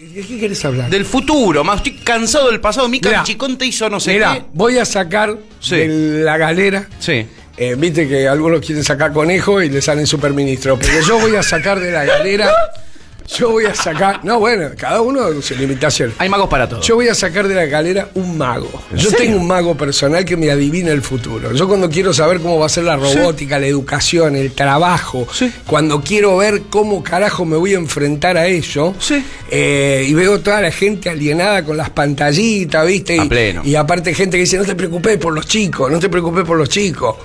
¿De qué querés hablar? Del futuro, más estoy cansado del pasado. Mica Mirá. Chiconte hizo no sé qué. voy a sacar Sí. de la galera. Sí. eh, Viste que algunos quieren sacar conejo y le salen superministro. Pero yo voy a sacar de la galera. Yo voy a sacar. No, bueno, cada uno su limitación. Hay magos para todo. Yo voy a sacar de la galera un mago. Yo serio? tengo un mago personal que me adivina el futuro. Yo cuando quiero saber cómo va a ser la robótica, la educación, el trabajo, Sí. cuando quiero ver cómo carajo me voy a enfrentar a ello, Sí. eh, y veo toda la gente alienada con las pantallitas, ¿viste? A Y, pleno. y aparte gente que dice, no te preocupes por los chicos, no te preocupes por los chicos.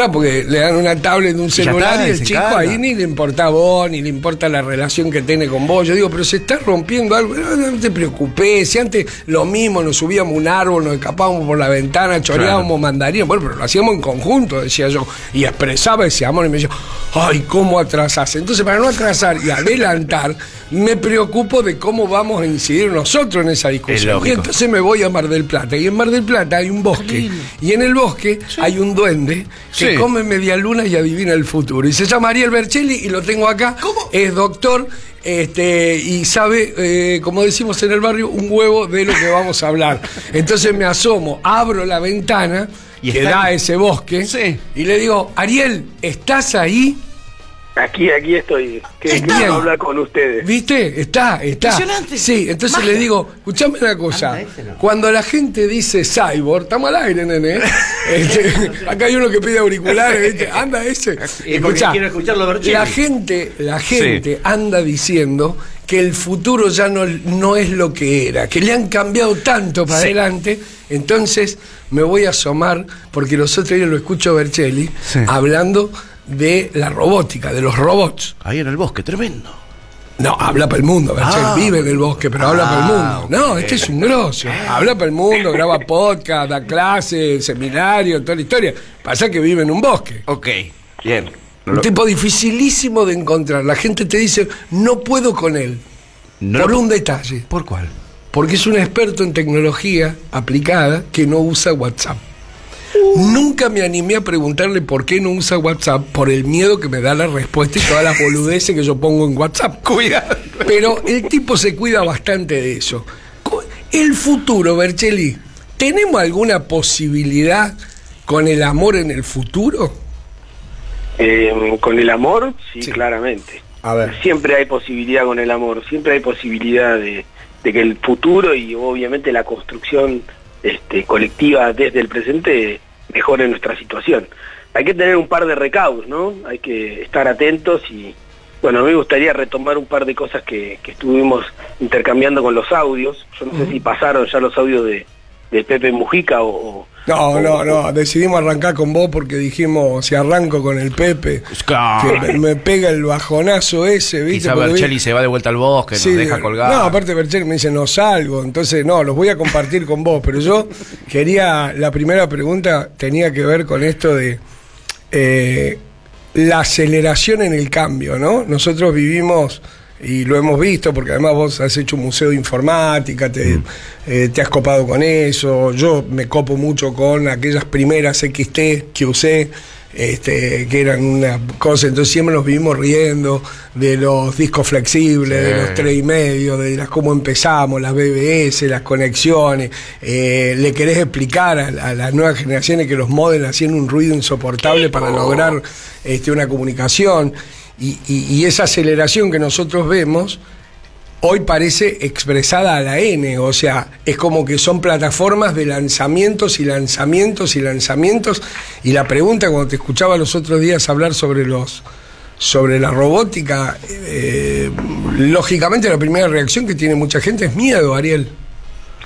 Claro, porque le dan una tablet de un celular está, y el chico ahí ni le importa a vos, ni le importa la relación que tiene con vos. Yo digo, pero se está rompiendo algo. No, no te preocupes. Si antes lo mismo, nos subíamos un árbol, nos escapábamos por la ventana, choreábamos mandarinas. Bueno, pero lo hacíamos en conjunto, decía yo. Y expresaba ese amor y me decía, ay, ¿cómo atrasás? Entonces, para no atrasar y adelantar, me preocupo de cómo vamos a incidir nosotros en esa Es discusión. Y entonces me voy a Mar del Plata. Y en Mar del Plata hay un bosque. Y en el bosque hay un duende que Sí. come media luna y adivina el futuro. Y se llama Ariel Bercelli y lo tengo acá. Es doctor este, y sabe, eh, como decimos en el barrio, un huevo de lo que vamos a hablar. Entonces me asomo, abro la ventana Y que está- da ese bosque Sí. y le digo, Ariel, ¿estás ahí? Aquí, aquí estoy. Qué Está. lindo hablar con ustedes. ¿Viste? Está, está. Impresionante. Sí, entonces Magia. le digo, escuchame una cosa. Anda, ese no. Cuando la gente dice cyborg, estamos al aire, nene. ¿eh? Este, acá hay uno que pide auriculares, ¿viste? Anda ese. Escuchá, quiero la gente, la gente anda diciendo que el futuro ya no, no es lo que era, que le han cambiado tanto para Sí. adelante. Entonces me voy a asomar, porque los otros días lo escucho a Bercelli Sí. hablando de la robótica, de los robots. Ahí en el bosque, tremendo. No, habla para el mundo, Ah. vive en el bosque, pero habla para el Ah, mundo. No, este es un grosso. Habla para el mundo, graba podcast, da clases, seminarios, toda la historia. Pasa que vive en un bosque. Ok, bien. No Un lo- tipo dificilísimo de encontrar. La gente te dice, no puedo con él. no por lo- un detalle. ¿Por cuál? Porque es un experto en tecnología aplicada que no usa WhatsApp. Nunca me animé a preguntarle por qué no usa WhatsApp por el miedo que me da la respuesta y todas las boludeces que yo pongo en WhatsApp. Cuidado. Pero el tipo se cuida bastante de eso. El futuro, Bercheli, ¿tenemos alguna posibilidad con el amor en el futuro? Eh, con el amor, sí, Sí. claramente. A ver. Siempre hay posibilidad con el amor, siempre hay posibilidad de, de que el futuro y obviamente la construcción este, colectiva desde el presente mejore nuestra situación. Hay que tener un par de recaudos, ¿no? Hay que estar atentos y, bueno, a mí me gustaría retomar un par de cosas que, que estuvimos intercambiando con los audios. Yo no sé si pasaron ya los audios de, de Pepe Mujica o... No, o- no, no. Decidimos arrancar con vos porque dijimos, si arranco con el Pepe, Claro. que me, me pega el bajonazo ese, ¿viste? Quizá Porque vi- Berchelli se va de vuelta al bosque, Sí, nos deja colgar. No, aparte Berchel me dice, no salgo, entonces no, los voy a compartir con vos, pero yo quería, la primera pregunta tenía que ver con esto de eh, la aceleración en el cambio, ¿no? Nosotros vivimos, y lo hemos visto, porque además vos has hecho un museo de informática, te, eh, te has copado con eso, yo me copo mucho con aquellas primeras XT que usé, este, que eran una cosa, entonces siempre nos vivimos riendo de los discos flexibles, Sí. de los tres y medio, de las cómo empezamos, las BBS, las conexiones, eh, le querés explicar a, a las nuevas generaciones que los modems hacían un ruido insoportable para lograr este, una comunicación y, y- y esa aceleración que nosotros vemos hoy parece expresada a la N, o sea, es como que son plataformas de lanzamientos y lanzamientos y lanzamientos. Y la pregunta cuando te escuchaba los otros días hablar sobre los sobre la robótica, eh, lógicamente la primera reacción que tiene mucha gente es miedo, Ariel.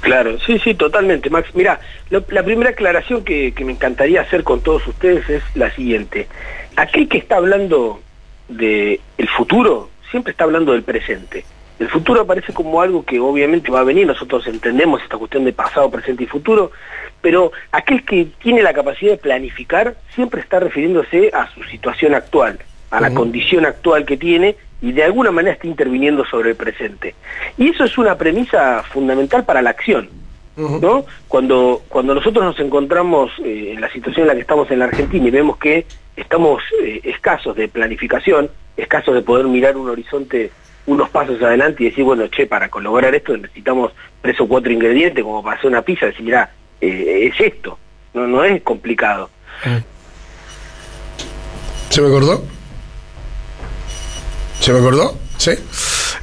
Claro, sí, sí, totalmente, Max. Mira, la primera aclaración que, que me encantaría hacer con todos ustedes es la siguiente. Aquel que está hablando de el futuro, siempre está hablando del presente. El futuro aparece como algo que obviamente va a venir, nosotros entendemos esta cuestión de pasado, presente y futuro, pero aquel que tiene la capacidad de planificar siempre está refiriéndose a su situación actual, a la condición actual que tiene y de alguna manera está interviniendo sobre el presente. Y eso es una premisa fundamental para la acción. ¿No? Cuando, cuando nosotros nos encontramos eh, en la situación en la que estamos en la Argentina y vemos que estamos eh, escasos de planificación, escasos de poder mirar un horizonte unos pasos adelante y decir, bueno, che, para lograr esto necesitamos tres o cuatro ingredientes como para hacer una pizza, decir, mira, eh, es esto, no, no es complicado. ¿Se me acordó? ¿Se me acordó? Sí.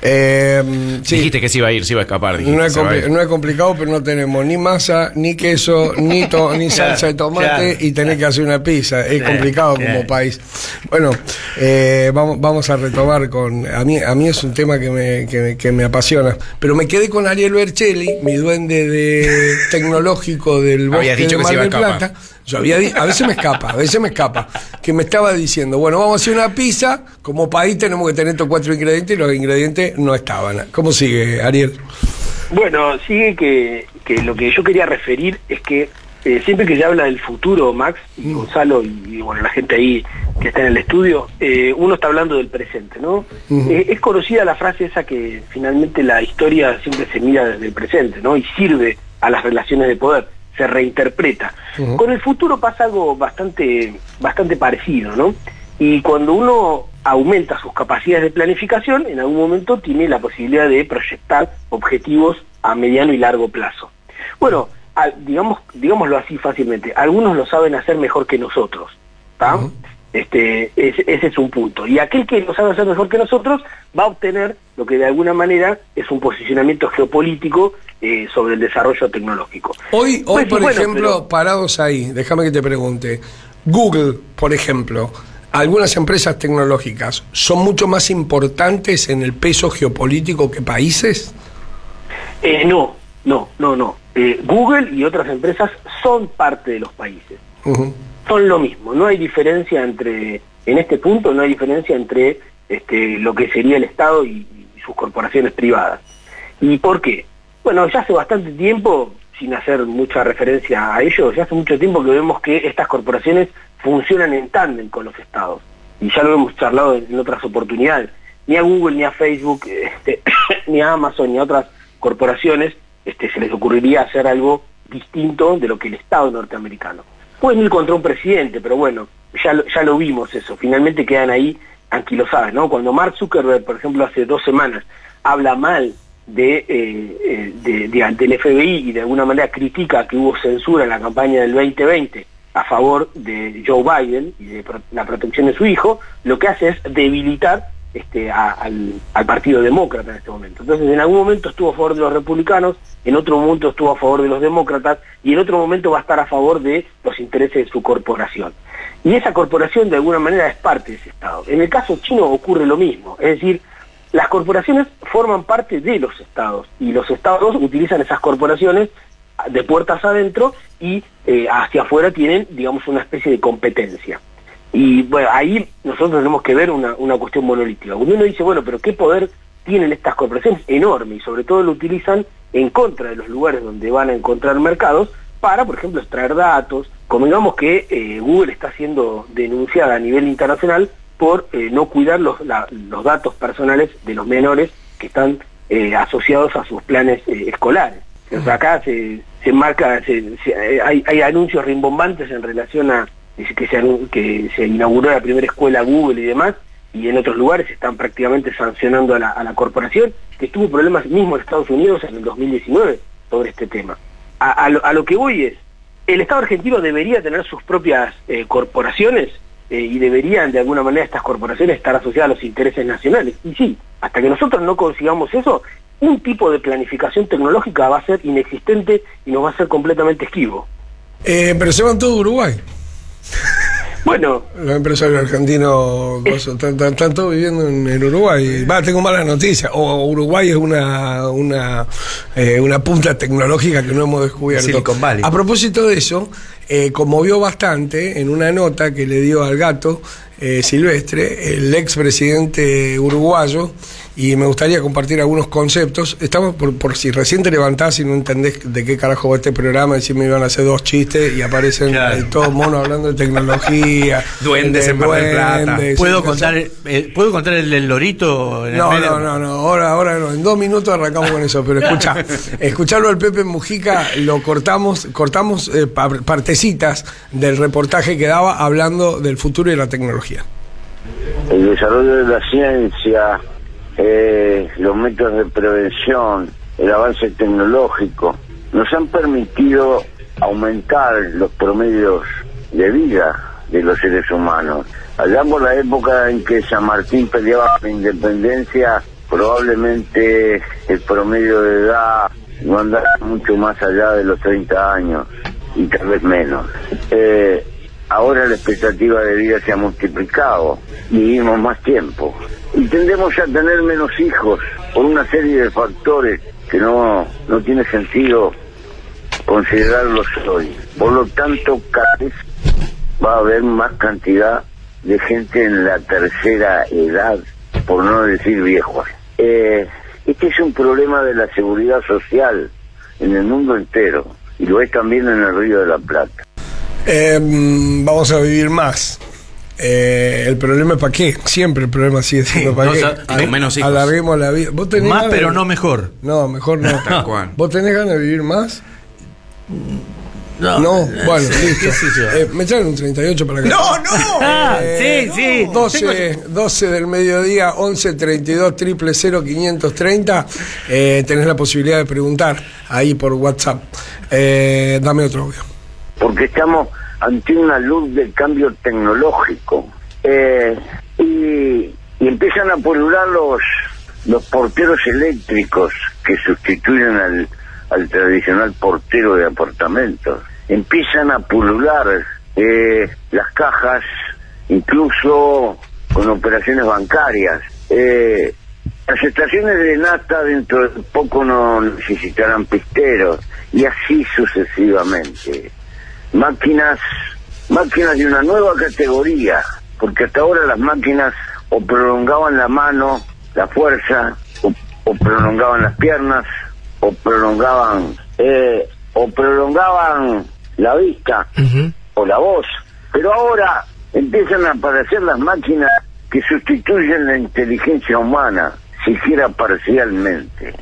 Eh, sí. Dijiste que se iba a ir, se iba a escapar. dijiste, No es, a ir. no es complicado, pero no tenemos ni masa, ni queso, ni, to- ni salsa de tomate claro. y tenés que hacer una pizza. Es complicado como país. Bueno, eh, vamos, vamos a retomar con... A mí, a mí es un tema que me, que, me- que me apasiona. Pero me quedé con Ariel Bercelli, mi duende de tecnológico del bosque Habías dicho de que se Mar iba a del escapar. Yo había a veces me escapa, a veces me escapa. Que me estaba diciendo, bueno, vamos a hacer una pizza, como país tenemos que tener estos cuatro ingredientes y los ingredientes no estaban. ¿Cómo sigue, Ariel? Bueno, sigue que, que lo que yo quería referir es que eh, siempre que se habla del futuro, Max y Gonzalo y, y, bueno la gente ahí que está en el estudio, eh, uno está hablando del presente, ¿no? Eh, es conocida la frase esa que finalmente la historia siempre se mira desde el presente, ¿no? Y sirve a las relaciones de poder, se reinterpreta. Con el futuro pasa algo bastante, bastante parecido, ¿no? Y cuando uno aumenta sus capacidades de planificación, en algún momento tiene la posibilidad de proyectar objetivos a mediano y largo plazo. Bueno, digamos, digámoslo así fácilmente, algunos lo saben hacer mejor que nosotros, ¿tá? Este, ese, ese es un punto. Y aquel que lo sabe hacer mejor que nosotros va a obtener lo que de alguna manera es un posicionamiento geopolítico eh, sobre el desarrollo tecnológico. Hoy, hoy Pues por bueno, ejemplo, pero- parados ahí, déjame que te pregunte. Google, por ejemplo, algunas empresas tecnológicas son mucho más importantes en el peso geopolítico que países. Eh, no, no, no, no. Eh, Google y otras empresas son parte de los países. Son lo mismo. No hay diferencia entre, en este punto, no hay diferencia entre este, lo que sería el Estado y, sus corporaciones privadas. ¿Y por qué? Bueno, ya hace bastante tiempo, sin hacer mucha referencia a ello, ya hace mucho tiempo que vemos que estas corporaciones funcionan en tándem con los estados. Y ya lo hemos charlado en, en otras oportunidades. Ni a Google, ni a Facebook, este, ni a Amazon, ni a otras corporaciones este, se les ocurriría hacer algo distinto de lo que el Estado norteamericano. Pueden ir contra un presidente, pero bueno, ya lo, ya lo vimos eso. Finalmente quedan ahí anquilosadas, ¿no? Cuando Mark Zuckerberg, por ejemplo, hace dos semanas habla mal de, eh, eh, de- de- del FBI y de alguna manera critica que hubo censura en la campaña del 2020 a favor de Joe Biden y de la protección de su hijo, lo que hace es debilitar este, al Partido Demócrata en este momento. Entonces, en algún momento estuvo a favor de los republicanos, en otro momento estuvo a favor de los demócratas y en otro momento va a estar a favor de los intereses de su corporación. Y esa corporación de alguna manera es parte de ese Estado. En el caso chino ocurre lo mismo, es decir, las corporaciones forman parte de los estados y los estados utilizan esas corporaciones de puertas adentro y eh, hacia afuera tienen, digamos, una especie de competencia. Y bueno, ahí nosotros tenemos que ver una, una cuestión monolítica. Uno dice, bueno, pero ¿qué poder tienen estas corporaciones? Enorme, y sobre todo lo utilizan en contra de los lugares donde van a encontrar mercados para, por ejemplo, extraer datos. Convengamos que eh, Google está siendo denunciada a nivel internacional por eh, no cuidar los, los datos personales de los menores que están eh, asociados a sus planes escolares. Acá se, se marca, se- hay, hay anuncios rimbombantes en relación a que se, que se inauguró la primera escuela Google y demás, y en otros lugares están prácticamente sancionando a la, a la corporación, que tuvo problemas mismo en Estados Unidos en el 2019 sobre este tema. A, lo, a lo que voy es, el Estado argentino debería tener sus propias eh, corporaciones eh, y deberían de alguna manera estas corporaciones estar asociadas a los intereses nacionales. Y sí, hasta que nosotros no consigamos eso, un tipo de planificación tecnológica va a ser inexistente y nos va a ser completamente esquivo. Eh, pero se van todos a Uruguay. Bueno, Los empresarios argentinos están, están- están todos viviendo en, en Uruguay. Va, tengo malas noticias. O Uruguay es una, una, eh, una punta tecnológica que no hemos descubierto. Silicon Valley. A propósito de eso, eh, conmovió bastante en una nota que le dio al gato eh, Silvestre, el expresidente uruguayo, y me gustaría compartir algunos conceptos. Estamos por, por si recién te levantás y no entendés de qué carajo va este programa, y si me iban a hacer dos chistes y aparecen Claro. eh, todos monos hablando de tecnología. Duendes de en Mar del Plata. ¿Puedo contar, eh, ¿Puedo contar el del lorito? En el No, medio? no, no, no, ahora, ahora no, en dos minutos arrancamos con eso, pero escucha, escucharlo al Pepe Mujica, lo cortamos, cortamos eh, pa- partecitas del reportaje que daba hablando del futuro y la tecnología. el desarrollo de la ciencia, eh, los métodos de prevención, el avance tecnológico, nos han permitido aumentar los promedios de vida de los seres humanos. Allá por la época en que San Martín peleaba la independencia, probablemente el promedio de edad no andaba mucho más allá de los 30 años y tal vez menos. Eh, ahora la expectativa de vida se ha multiplicado, vivimos más tiempo y tendemos a tener menos hijos por una serie de factores que no, no tiene sentido considerarlos hoy. Por lo tanto, cada vez va a haber más cantidad de gente en la tercera edad, por no decir viejos. Eh, este es un problema de la seguridad social en el mundo entero y lo es también en el Río de la Plata. Eh, vamos a vivir más. Eh, el problema es para qué. Siempre el problema sigue siendo para no, qué. o sea, menos hijos. Alarguemos la vida. ¿Vos tenés Más pero de- no mejor. No, mejor no. Tal cual. ¿Vos tenés ganas de vivir más? No, No, eh, bueno, sí, listo. qué sé yo. Eh, me traen un 38 para acá. no! Ah, Eh, sí, sí. 12, 12 del mediodía, 11 32 triple 0 530. Eh, tenés la posibilidad de preguntar ahí por WhatsApp. Eh, dame otro audio. Porque estamos ante una luz del cambio tecnológico Eh, y, empiezan a pulular los los porteros eléctricos que sustituyen al, al tradicional portero de apartamentos. Empiezan a pulular eh, las cajas incluso con operaciones bancarias. Eh, las estaciones de nata dentro de poco no necesitarán pisteros y así sucesivamente máquinas máquinas de una nueva categoría porque hasta ahora las máquinas o prolongaban la mano la fuerza o, o prolongaban las piernas o prolongaban eh, o prolongaban la vista o la voz. Pero ahora empiezan a aparecer las máquinas que sustituyen la inteligencia humana siquiera parcialmente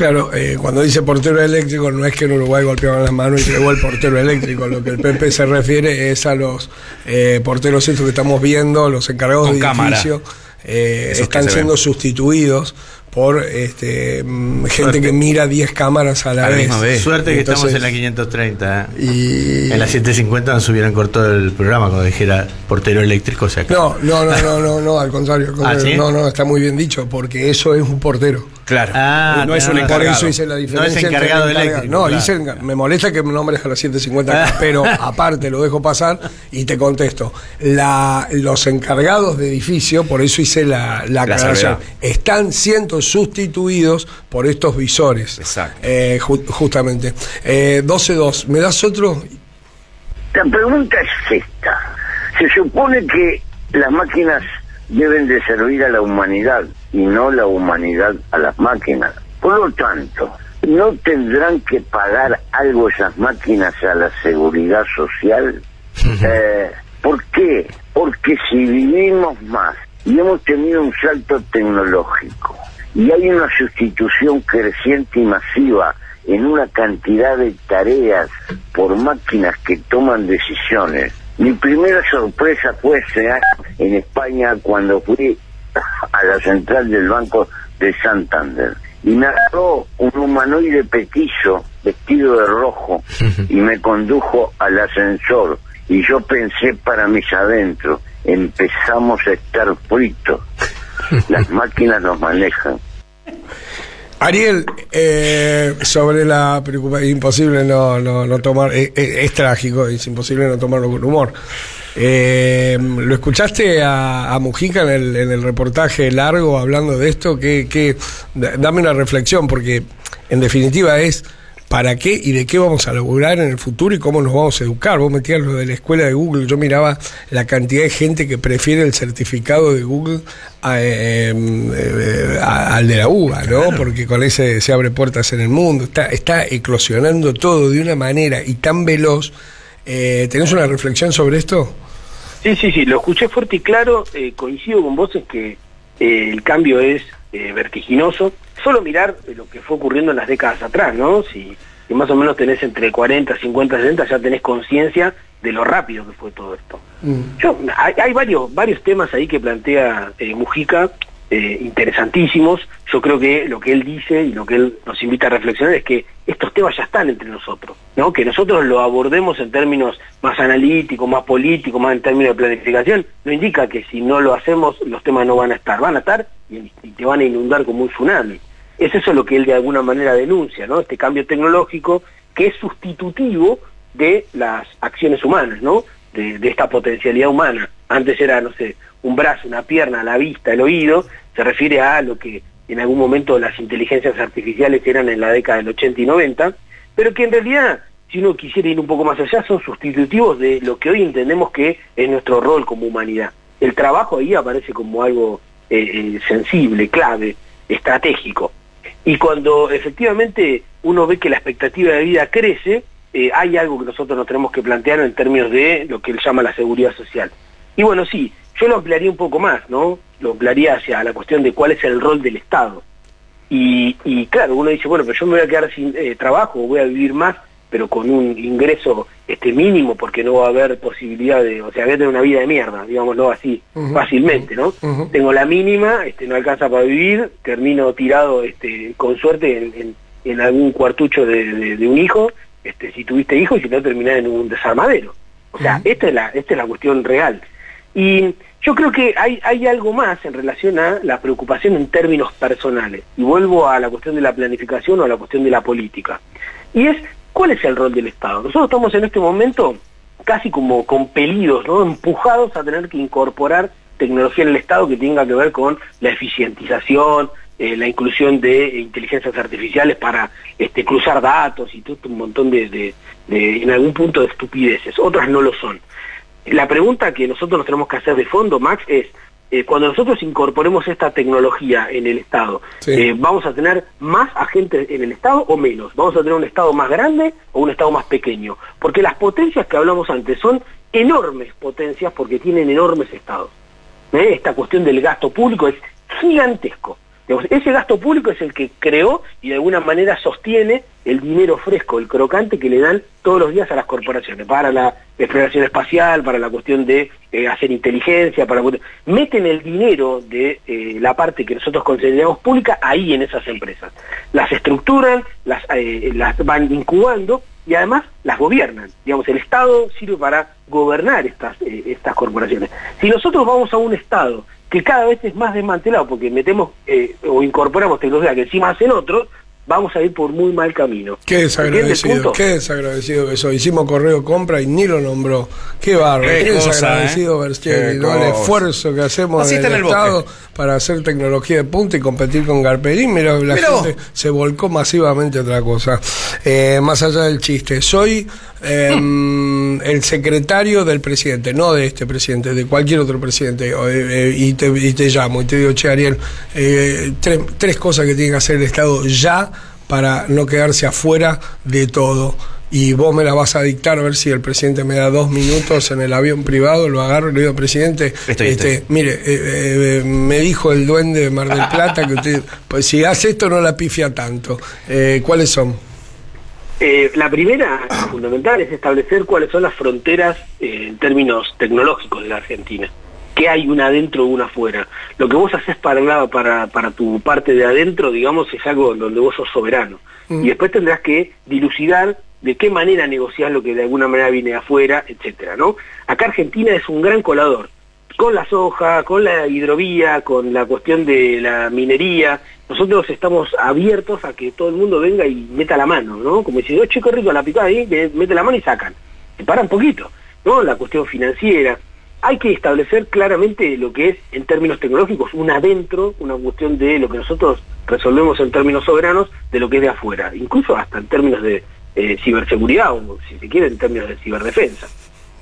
Claro, eh, cuando dice portero eléctrico no es que en Uruguay golpeaban las manos y llegó el portero eléctrico. Lo que el PP se refiere es a los eh, porteros estos que estamos viendo, los encargados Con de cámara. edificio, eh, están se siendo ven. sustituidos por este, mm, gente que mira 10 cámaras a la, A la vez. misma vez. Suerte que Entonces- estamos en la 530. ¿eh? Y... En la 750 nos hubieran cortado el programa cuando dijera portero eléctrico. Sea, que- No, no, no, no, no, no, al contrario, al contrario. ¿Ah, sí? no, no, está muy bien dicho, porque eso es un portero. Claro. Ah, no es un tenés Por encargado. eso hice la diferencia. No es entre encargado el encargado- eléctrico, No, claro. hice me molesta que me nombres a las 750 acá, pero aparte lo dejo pasar y te contesto. La, los encargados de edificio, por eso hice la, la La aclaración, salvedad. están siendo sustituidos por estos visores. Exacto. Eh, ju- justamente. Eh, 12-2, ¿me das otro? La pregunta es esta. Se supone que las máquinas deben de servir a la humanidad y no la humanidad a las máquinas. Por lo tanto, ¿no tendrán que pagar algo esas máquinas a la seguridad social? Eh, ¿Por qué? Porque si vivimos más y hemos tenido un salto tecnológico y hay una sustitución creciente y masiva en una cantidad de tareas por máquinas que toman decisiones. Mi primera sorpresa fue ese año en España cuando fui a la central del Banco de Santander. Y me agarró un humanoide petizo vestido de rojo y me condujo al ascensor. Y yo pensé para mis adentros, empezamos a estar fritos, las máquinas nos manejan. Ariel, eh, sobre la preocupación, imposible no, no, no tomar, eh, eh, es trágico, es imposible no tomarlo con humor. Eh, ¿Lo escuchaste a, a Mujica en el, en el reportaje largo hablando de esto? Que, que, da- dame una reflexión, porque en definitiva es para qué y de qué vamos a lograr en el futuro y cómo nos vamos a educar. Vos metías lo de la escuela de Google, yo miraba la cantidad de gente que prefiere el certificado de Google a, eh, eh, a- al de la UBA, ¿no? Porque con ese se abre puertas en el mundo, está, está eclosionando todo de una manera y tan veloz. Eh, ¿Tenés una reflexión sobre esto? Sí, sí, sí, lo escuché fuerte y claro, eh, coincido con vos en que eh, el cambio es vertiginoso. Solo mirar lo que fue ocurriendo en las décadas atrás, ¿no? Si, si más o menos tenés entre 40, 50, 60, ya tenés conciencia de lo rápido que fue todo esto. Yo, hay, hay varios, varios temas ahí que plantea eh, Mujica eh, interesantísimos. Yo creo que lo que él dice y lo que él nos invita a reflexionar es que estos temas ya están entre nosotros, ¿no? Que nosotros lo abordemos en términos más analíticos, más políticos, más en términos de planificación, no indica que si no lo hacemos los temas no van a estar, van a estar y, y te van a inundar como un tsunami. Es eso lo que él de alguna manera denuncia, ¿no? Este cambio tecnológico que es sustitutivo de las acciones humanas, de esta potencialidad humana. Antes era, no sé, un brazo, una pierna, la vista, el oído, se refiere a lo que en algún momento las inteligencias artificiales eran en la década del 80 y 90, pero que en realidad, si uno quisiera ir un poco más allá, son sustitutivos de lo que hoy entendemos que es nuestro rol como humanidad. El trabajo ahí aparece como algo eh, eh, sensible, clave, estratégico. Y cuando efectivamente uno ve que la expectativa de vida crece, eh, hay algo que nosotros nos tenemos que plantear en términos de lo que él llama la seguridad social. Y bueno, sí, yo lo ampliaría un poco más, ¿no? Lo ampliaría hacia la cuestión de cuál es el rol del Estado. Y, y claro, uno dice, bueno, pero yo me voy a quedar sin eh, trabajo, voy a vivir más, pero con un ingreso este mínimo, porque no va a haber posibilidad de, o sea, voy a tener una vida de mierda, digámoslo así, fácilmente, ¿no? Tengo la mínima, este, no alcanza para vivir, termino tirado, este, con suerte, en, en- en algún cuartucho de, de- de un hijo, este, si tuviste hijos, y si no terminás en un desarmadero. O sea, esta es la, esta es la cuestión real. Y yo creo que hay, hay algo más en relación a la preocupación en términos personales. Y vuelvo a la cuestión de la planificación o a la cuestión de la política. Y es, ¿cuál es el rol del Estado? Nosotros estamos en este momento casi como compelidos, empujados a tener que incorporar tecnología en el Estado que tenga que ver con la eficientización, eh, la inclusión de inteligencias artificiales para este, cruzar datos y todo un montón de, de- de, en algún punto de estupideces. Otras no lo son. La pregunta que nosotros nos tenemos que hacer de fondo, Max, es, eh, cuando nosotros incorporemos esta tecnología en el Estado, Sí. eh, ¿vamos a tener más agentes en el Estado o menos? ¿Vamos a tener un Estado más grande o un Estado más pequeño? Porque las potencias que hablamos antes son enormes potencias porque tienen enormes estados. ¿Eh? Esta cuestión del gasto público es gigantesco. Ese gasto público es el que creó y de alguna manera sostiene el dinero fresco, el crocante que le dan todos los días a las corporaciones, para la exploración espacial, para la cuestión de eh, hacer inteligencia, para meten el dinero de eh, la parte que nosotros consideramos pública ahí en esas empresas. Las estructuran, las, eh, las van incubando y además las gobiernan. Digamos, el Estado sirve para gobernar estas, estas corporaciones. Si nosotros vamos a un Estado que cada vez es más desmantelado porque metemos eh, o incorporamos tecnología que encima hacen otros, vamos a ir por muy mal camino. Qué ¿Entiende el desagradecido, qué desagradecido que soy. Hicimos correo compra y ni lo nombró. Qué bárbaro, Qué qué, cosa, desagradecido ¿eh? Qué ¿no? El esfuerzo que hacemos Así en está el. Estado para hacer tecnología de punta y competir con Garperín. Mira, la Mirá vos. gente se volcó masivamente a otra cosa. Eh, más allá del chiste, soy eh, el secretario del presidente, no de este presidente, de cualquier otro presidente. eh, eh, y, te, y te llamo y te digo, che, Ariel, eh, tres, tres cosas que tiene que hacer el Estado ya para no quedarse afuera de todo. Y vos me la vas a dictar a ver si el presidente me da dos minutos en el avión privado, lo agarro y le digo, presidente, Estoy, este, estoy. mire, eh, eh, me dijo el duende de Mar del Plata que usted, pues si hace esto no la pifia tanto. Eh, ¿Cuáles son? Eh, la primera, fundamental, es establecer cuáles son las fronteras eh, en términos tecnológicos de la Argentina. ¿Qué hay una adentro y una afuera? Lo que vos haces para, la- para, para tu parte de adentro, digamos, es algo donde vos sos soberano. Mm. Y después tendrás que dilucidar de qué manera negociar lo que de alguna manera viene de afuera, etcétera, ¿no? Acá Argentina es un gran colador con la soja, con la hidrovía, con la cuestión de la minería. Nosotros estamos abiertos a que todo el mundo venga y meta la mano, ¿no? Como dice, oh, chico rico, la picada ahí, que mete la mano y sacan. Se para un poquito, ¿no? La cuestión financiera. Hay que establecer claramente lo que es, en términos tecnológicos, un adentro, una cuestión de lo que nosotros resolvemos en términos soberanos, de lo que es de afuera, incluso hasta en términos de eh, ciberseguridad o, si se quiere, en términos de ciberdefensa.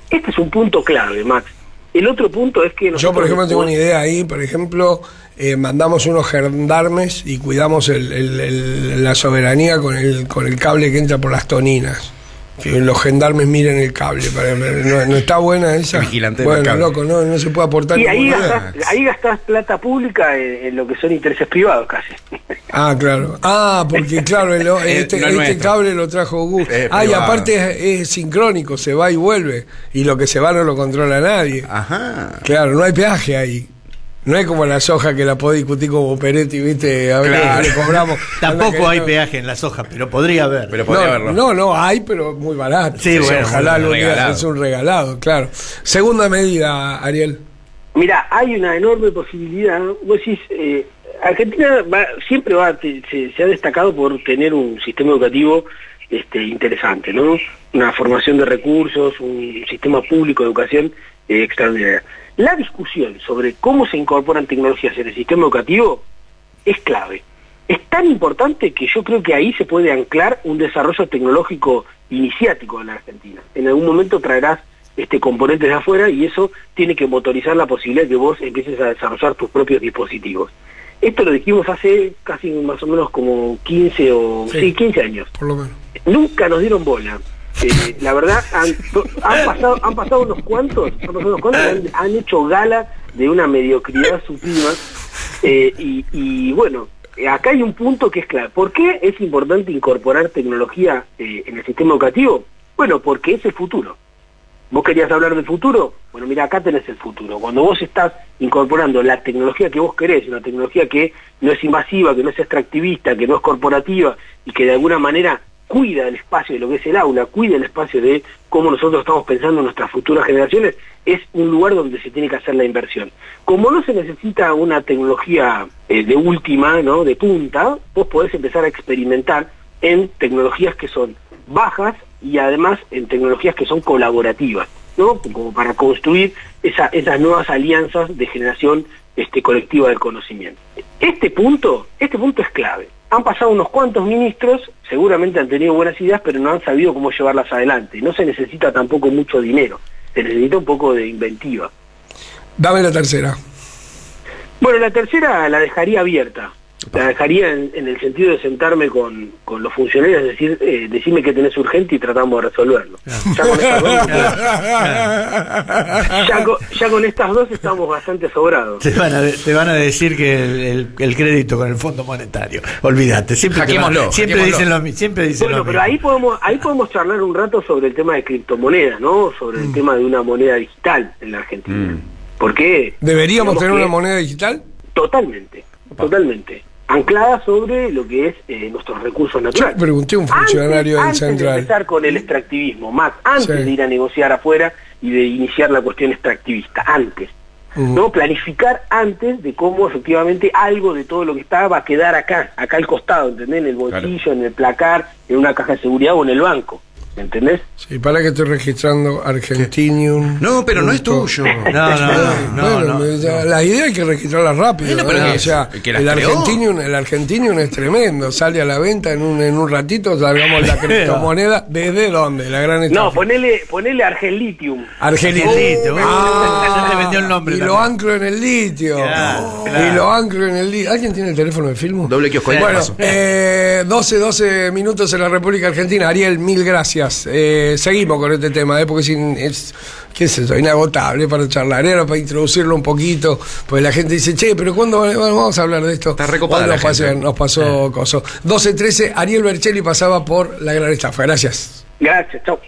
Este es un punto clave, Max. El otro punto es que Yo, por ejemplo, tengo una idea ahí, por ejemplo, eh, mandamos unos gendarmes y cuidamos el- el- el- la soberanía con el, con el cable que entra por las toninas. Que los gendarmes miren el cable. para- no, no está buena esa? Vigilante del bueno, cable. loco, no, no se puede aportar Y ahí gastás, ahí gastás plata pública en, en lo que son intereses privados casi. Ah, claro. Ah, porque claro, el- Eh, este, no este cable lo trajo Gus. Es ah, y aparte es, es sincrónico, se va y vuelve. Y lo que se va no lo controla nadie. Ajá. Claro, no hay peaje ahí. No es como la soja que la puedo discutir como Peretti, ¿viste? A ver Claro. le cobramos. Tampoco hay peaje en la soja, pero podría haber. Pero podría no, haberlo. no, no, hay, pero muy barato. Sí, bueno, ojalá bueno, lo digas, regalado. es un regalado, claro. Segunda medida, Ariel. Mira, hay una enorme posibilidad. Vos decís, eh, Argentina va- siempre va, te- se, se ha destacado por tener un sistema educativo este, interesante, ¿no? Una formación de recursos, un sistema público de educación eh, extraordinario. La discusión sobre cómo se incorporan tecnologías en el sistema educativo es clave. Es tan importante que yo creo que ahí se puede anclar un desarrollo tecnológico iniciático en la Argentina. En algún momento traerás este componentes de afuera y eso tiene que motorizar la posibilidad de que vos empieces a desarrollar tus propios dispositivos. Esto lo dijimos hace casi más o menos como 15 o Sí. sí, 15 años. Por lo menos. Nunca nos dieron bola. Eh, la verdad, han, pasado, han pasado unos cuantos, han pasado unos cuantos, han, hecho gala de una mediocridad suprema. eh, y, bueno, acá hay un punto que es claro. ¿Por qué es importante incorporar tecnología eh, en el sistema educativo? Bueno, porque es el futuro. ¿Vos querías hablar del futuro? Bueno, mira, acá tenés el futuro. Cuando vos estás incorporando la tecnología que vos querés, una tecnología que no es invasiva, que no es extractivista, que no es corporativa y que de alguna manera cuida el espacio de lo que es el aula, cuida el espacio de cómo nosotros estamos pensando en nuestras futuras generaciones, es un lugar donde se tiene que hacer la inversión. Como no se necesita una tecnología eh, de última, ¿no? de punta, vos podés empezar a experimentar en tecnologías que son bajas y además en tecnologías que son colaborativas, ¿no? Como para construir esa- esas nuevas alianzas de generación este, colectiva del conocimiento. Este punto, este punto es clave. Han pasado unos cuantos ministros, seguramente han tenido buenas ideas, pero no han sabido cómo llevarlas adelante. No se necesita tampoco mucho dinero, se necesita un poco de inventiva. Dame la tercera. Bueno, la tercera la dejaría abierta. La dejaría en, en el sentido de sentarme con, con los funcionarios, decir, eh, decime que tenés urgente y tratamos de resolverlo. Ya con estas dos, ya con- ya con estas dos estamos bastante sobrados. Te van, a, de- te van a decir que el, el- el crédito con el Fondo Monetario. Olvídate, siempre, van- siempre dicen lo mismo. Siempre dicen Bueno, lo pero mismo. ahí podemos, ahí podemos charlar un rato sobre el tema de criptomonedas, ¿no? Sobre el tema de una moneda digital en la Argentina. Mm. ¿Por qué? ¿Deberíamos tener que- una moneda digital? Totalmente, totalmente. Anclada sobre lo que es eh, nuestros recursos naturales. Yo pregunté a un funcionario antes, del antes Central. de empezar con el extractivismo, más antes Sí. de ir a negociar afuera y de iniciar la cuestión extractivista, antes. ¿no? Planificar antes de cómo efectivamente algo de todo lo que está va a quedar acá, acá al costado, ¿entendés? En el bolsillo, en el placar, en una caja de seguridad o en el banco, ¿entendés? Sí, para que estoy registrando Argentinium. No, pero no es tuyo. No, no, no, Bueno, no, me- no. la idea hay que registrarla rápido. Bueno, pero que- o sea, que el. Argentinium, el Argentinium es tremendo. Sale a la venta en un, en un ratito, largamos la criptomoneda. ¿Desde dónde? La gran No, estafa. ponele, ponele Argelitium. Argelitium. Ah, ya le vendió el nombre Y lo anclo en el litio. Claro, Y claro. lo anclo en el litio. ¿Alguien tiene el teléfono de Filmo? Doble kiosco Bueno, eh, 12, 12 minutos en la República Argentina. Ariel, mil gracias. Eh, seguimos con este tema, ¿eh? porque es, in- es qué es eso, inagotable para charlar, era para introducirlo un poquito, porque la gente dice, che, pero ¿cuándo vamos a hablar de esto? Está recopada nos, pasó, nos pasó coso. 12, 13, Ariel Bercelli pasaba por la gran estafa. Gracias. Gracias, chao.